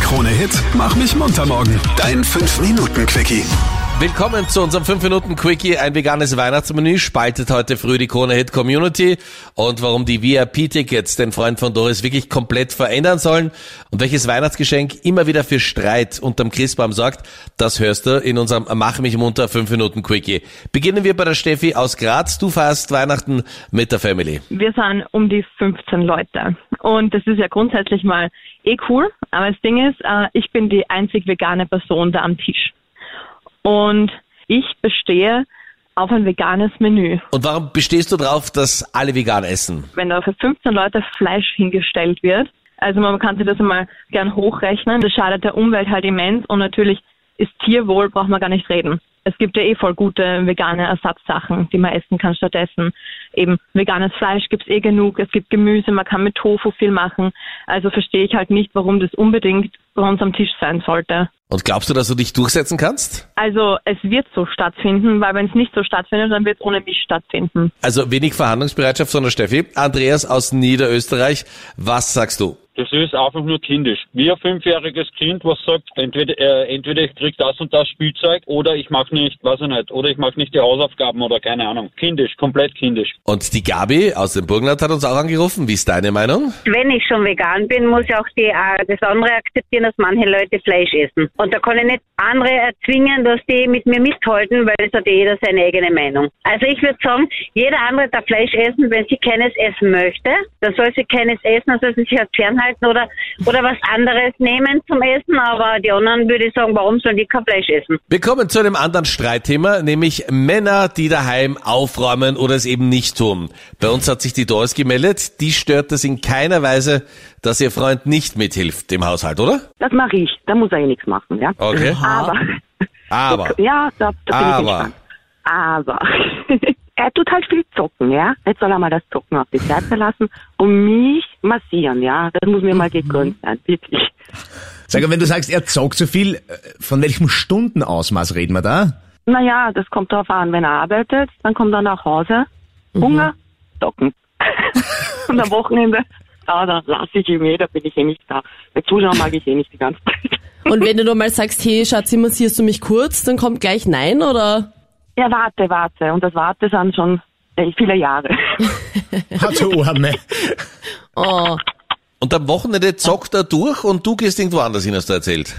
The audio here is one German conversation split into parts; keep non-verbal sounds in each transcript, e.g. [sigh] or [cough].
Krone-Hit Mach mich munter morgen. Dein 5-Minuten-Quickie. Willkommen zu unserem 5-Minuten-Quickie. Ein veganes Weihnachtsmenü spaltet heute früh die Krone Hit Community. Und warum die VIP-Tickets den Freund von Doris wirklich komplett verändern sollen und welches Weihnachtsgeschenk immer wieder für Streit unterm Christbaum sorgt, das hörst du in unserem Mach mich munter 5-Minuten-Quickie. Beginnen wir bei der Steffi aus Graz. Du feierst Weihnachten mit der Family. Wir sind um die 15 Leute. Und das ist ja grundsätzlich mal eh cool. Aber das Ding ist, äh, ich bin die einzig vegane Person da am Tisch. Und ich bestehe auf ein veganes Menü. Und warum bestehst du darauf, dass alle vegan essen? Wenn da für 15 Leute Fleisch hingestellt wird, also man kann sich das einmal gern hochrechnen, das schadet der Umwelt halt immens und natürlich ist Tierwohl, braucht man gar nicht reden. Es gibt ja eh voll gute vegane Ersatzsachen, die man essen kann stattdessen. Eben veganes Fleisch gibt's eh genug, es gibt Gemüse, man kann mit Tofu viel machen. Also verstehe ich halt nicht, warum das unbedingt bei uns am Tisch sein sollte. Und glaubst du, dass du dich durchsetzen kannst? Also es wird so stattfinden, weil wenn es nicht so stattfindet, dann wird es ohne mich stattfinden. Also wenig Verhandlungsbereitschaft von der Steffi. Andreas aus Niederösterreich, was sagst du? Das ist einfach nur kindisch. Wie ein fünfjähriges Kind, was sagt, entweder, äh, entweder ich krieg das und das Spielzeug oder ich mache nicht, weiß ich nicht, oder ich mache nicht die Hausaufgaben oder keine Ahnung. Kindisch, komplett kindisch. Und die Gabi aus dem Burgenland hat uns auch angerufen. Wie ist deine Meinung? Wenn ich schon vegan bin, muss ich auch die, äh, das andere akzeptieren, dass manche Leute Fleisch essen. Und da kann ich nicht andere erzwingen, dass die mit mir mithalten, weil es hat jeder seine eigene Meinung. Also ich würde sagen, jeder andere darf Fleisch essen, wenn sie keines essen möchte. Dann soll sie keines essen, dann soll sie sich halt fernhalten oder, oder was anderes nehmen zum Essen. Aber die anderen würde ich sagen, warum sollen die kein Fleisch essen? Wir kommen zu einem anderen Streitthema, nämlich Männer, die daheim aufräumen oder es eben nicht tun. Bei uns hat sich die Doris gemeldet. Die stört es in keiner Weise, dass ihr Freund nicht mithilft im Haushalt, oder? Das mache ich. Da muss er eh nichts machen, ja. Okay. Aber, Aber. ja, da, da bin ich Aber. gespannt. Aber, [laughs] er tut halt viel zocken, ja. Jetzt soll er mal das Zocken auf die Seite lassen und mich massieren, ja. Das muss mir mal gegönnt sein, wirklich. Sag mal, wenn du sagst, er zockt so viel, äh, von welchem Stundenausmaß reden wir da? Naja, das kommt darauf an, wenn er arbeitet, dann kommt er nach Hause, Hunger, zocken. [laughs] und am Wochenende, ja, da lasse ich ihn eh, da bin ich eh nicht da. Bei Zuschauen mag ich eh nicht die ganze Zeit. Und wenn du nur mal sagst, hey Schatzi, massierst du mich kurz, dann kommt gleich Nein oder? Ja, warte, warte. Und das Warte sind schon äh, viele Jahre. [laughs] Hat so Arme. Oh, Und am Wochenende zockt er durch und du gehst irgendwo anders hin, hast du erzählt.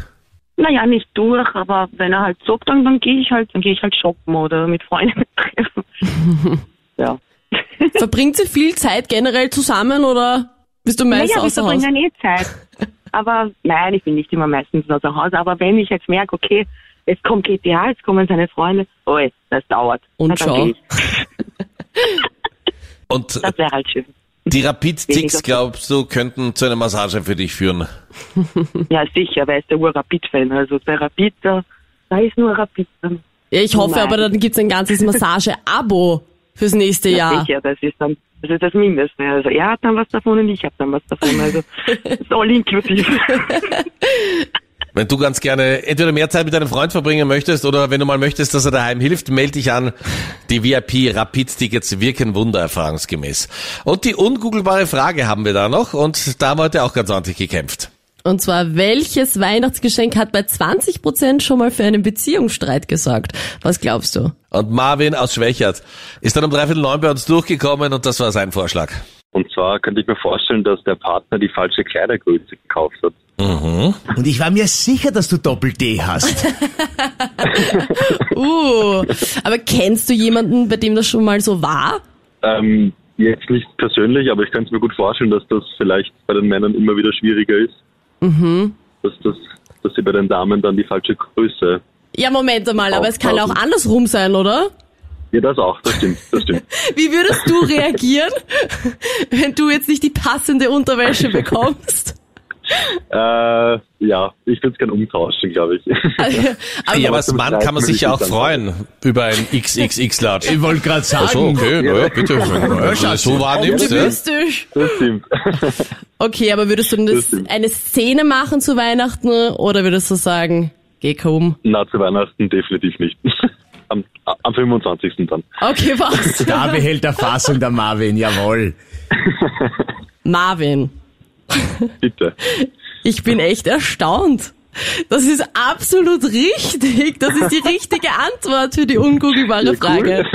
Naja, nicht durch, aber wenn er halt zockt, dann, dann gehe ich halt, dann gehe ich halt shoppen oder mit Freunden treffen. [laughs] ja. verbringt sie viel Zeit generell zusammen oder bist du meist Naja, wir außer Haus? verbringen eh Zeit. [laughs] Aber nein, ich bin nicht immer meistens außer Haus. Aber wenn ich jetzt merke, okay, jetzt kommt GTA, jetzt kommen seine Freunde, oh, das dauert. Und Na, dann schau. [laughs] Und Das wäre halt schön. die Rapid-Ticks, glaubst du, könnten zu einer Massage für dich führen? [laughs] Ja, sicher, weil er ist der Ur-Rapid-Fan. Also bei Rapid, da, da ist nur Rapid. Ja, ich hoffe Nein. aber, dann gibt's ein ganzes [laughs] Massage-Abo fürs nächste Ja, Jahr. sicher, das ist dann, das ist das Mindeste. Also er hat dann was davon und ich habe dann was davon. Also ist all inklusiv. Wenn du ganz gerne entweder mehr Zeit mit deinem Freund verbringen möchtest oder wenn du mal möchtest, dass er daheim hilft, melde dich an. Die VIP Rapid Tickets wirken Wunder erfahrungsgemäß. Und die ungoogelbare Frage haben wir da noch und da haben wir heute auch ganz ordentlich gekämpft. Und zwar, welches Weihnachtsgeschenk hat bei 20% schon mal für einen Beziehungsstreit gesorgt? Was glaubst du? Und Marvin aus Schwächert ist dann um dreiviertel neun bei uns durchgekommen und das war sein Vorschlag. Und zwar könnte ich mir vorstellen, dass der Partner die falsche Kleidergröße gekauft hat. Und ich war mir sicher, dass du Doppel-D hast. [laughs] Uh, aber kennst du jemanden, bei dem das schon mal so war? Ähm, jetzt nicht persönlich, aber ich könnte es mir gut vorstellen, dass das vielleicht bei den Männern immer wieder schwieriger ist. Dass, das, dass sie bei den Damen dann die falsche Größe. Ja, Moment einmal, aber es kann auch andersrum sein, oder? Ja, das auch, das stimmt, das stimmt. [laughs] Wie würdest du reagieren, [laughs] wenn du jetzt nicht die passende Unterwäsche bekommst? [laughs] äh, ja, ich würde es gerne umtauschen, glaube ich. Aber ja, aber als Mann kann man sich ich ja auch freuen über ein XXX-Latsch. Ich wollte gerade sagen. Ach so, okay, na ja, bitte. Ja, so wahrnimmst du. optimistisch. Das stimmt. Okay, aber würdest du denn das, eine Szene machen zu Weihnachten oder würdest du sagen, geh komm? Na, zu Weihnachten definitiv nicht. Am, am 25. dann. Okay, was? [laughs] Da behält der Fassung der Marvin, jawohl. Marvin. Bitte. Ich bin echt erstaunt. Das ist absolut richtig. Das ist die richtige Antwort für die ungoogelbare Frage.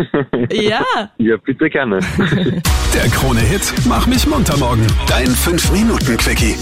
Ja. Ja, bitte gerne. Der Krone-Hit Mach mich munter morgen. Dein 5-Minuten-Quickie.